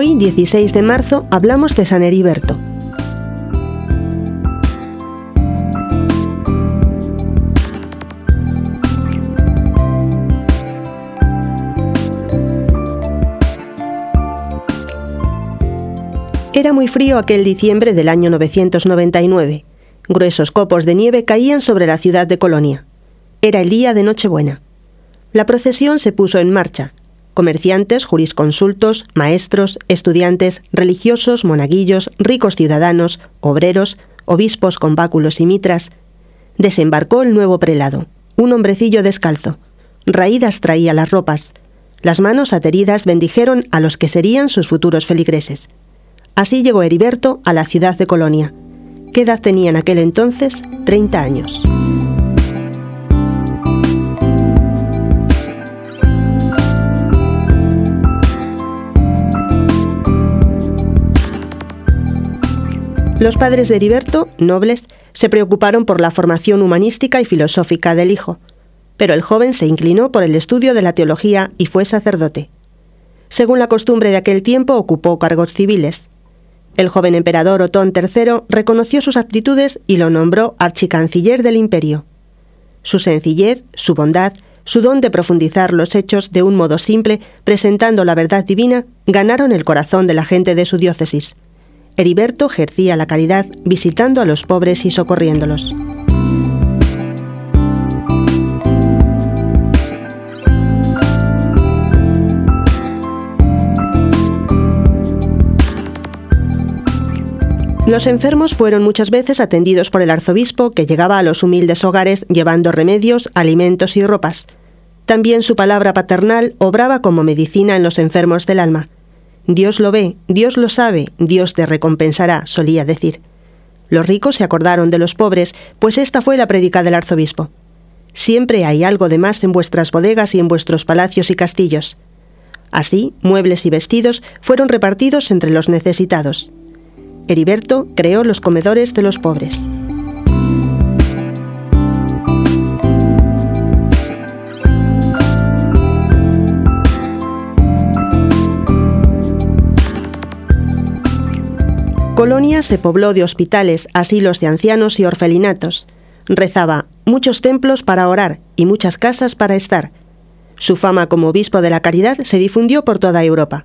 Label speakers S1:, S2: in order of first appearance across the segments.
S1: 16 de marzo, hablamos de San Heriberto. Era muy frío aquel diciembre del año 999. Gruesos copos de nieve caían sobre la ciudad de Colonia. Era el día de Nochebuena. La procesión se puso en marcha. Comerciantes, jurisconsultos, maestros, estudiantes, religiosos, monaguillos, ricos ciudadanos, obreros, obispos con báculos y mitras. Desembarcó el nuevo prelado, un hombrecillo descalzo. Raídas traía las ropas. Las manos ateridas bendijeron a los que serían sus futuros feligreses. Así llegó Heriberto a la ciudad de Colonia. ¿Qué edad tenía en aquel entonces? 30 años. Los padres de Heriberto, nobles, se preocuparon por la formación humanística y filosófica del hijo, pero el joven se inclinó por el estudio de la teología y fue sacerdote. Según la costumbre de aquel tiempo, ocupó cargos civiles. El joven emperador Otón III reconoció sus aptitudes y lo nombró archicanciller del imperio. Su sencillez, su bondad, su don de profundizar los hechos de un modo simple, presentando la verdad divina, ganaron el corazón de la gente de su diócesis. Heriberto ejercía la caridad visitando a los pobres y socorriéndolos. Los enfermos fueron muchas veces atendidos por el arzobispo que llegaba a los humildes hogares llevando remedios, alimentos y ropas. También su palabra paternal obraba como medicina en los enfermos del alma. Dios lo ve, Dios lo sabe, Dios te recompensará, solía decir. Los ricos se acordaron de los pobres, pues esta fue la prédica del arzobispo. Siempre hay algo de más en vuestras bodegas y en vuestros palacios y castillos. Así, muebles y vestidos fueron repartidos entre los necesitados. Heriberto creó los comedores de los pobres. Colonia se pobló de hospitales, asilos de ancianos y orfelinatos. Rezaba muchos templos para orar y muchas casas para estar. Su fama como obispo de la caridad se difundió por toda Europa.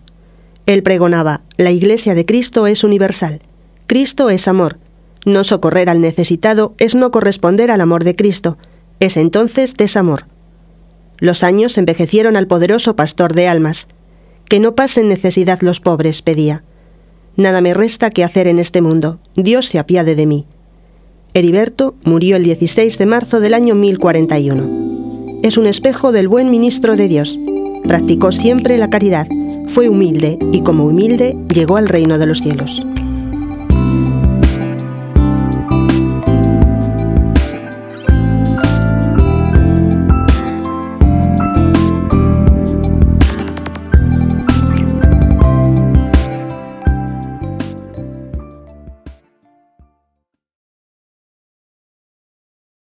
S1: Él pregonaba, la Iglesia de Cristo es universal. Cristo es amor. No socorrer al necesitado es no corresponder al amor de Cristo, es entonces desamor. Los años envejecieron al poderoso pastor de almas. Que no pasen necesidad los pobres, pedía. Nada me resta que hacer en este mundo. Dios se apiade de mí. Heriberto murió el 16 de marzo del año 1041. Es un espejo del buen ministro de Dios. Practicó siempre la caridad, fue humilde y como humilde llegó al reino de los cielos.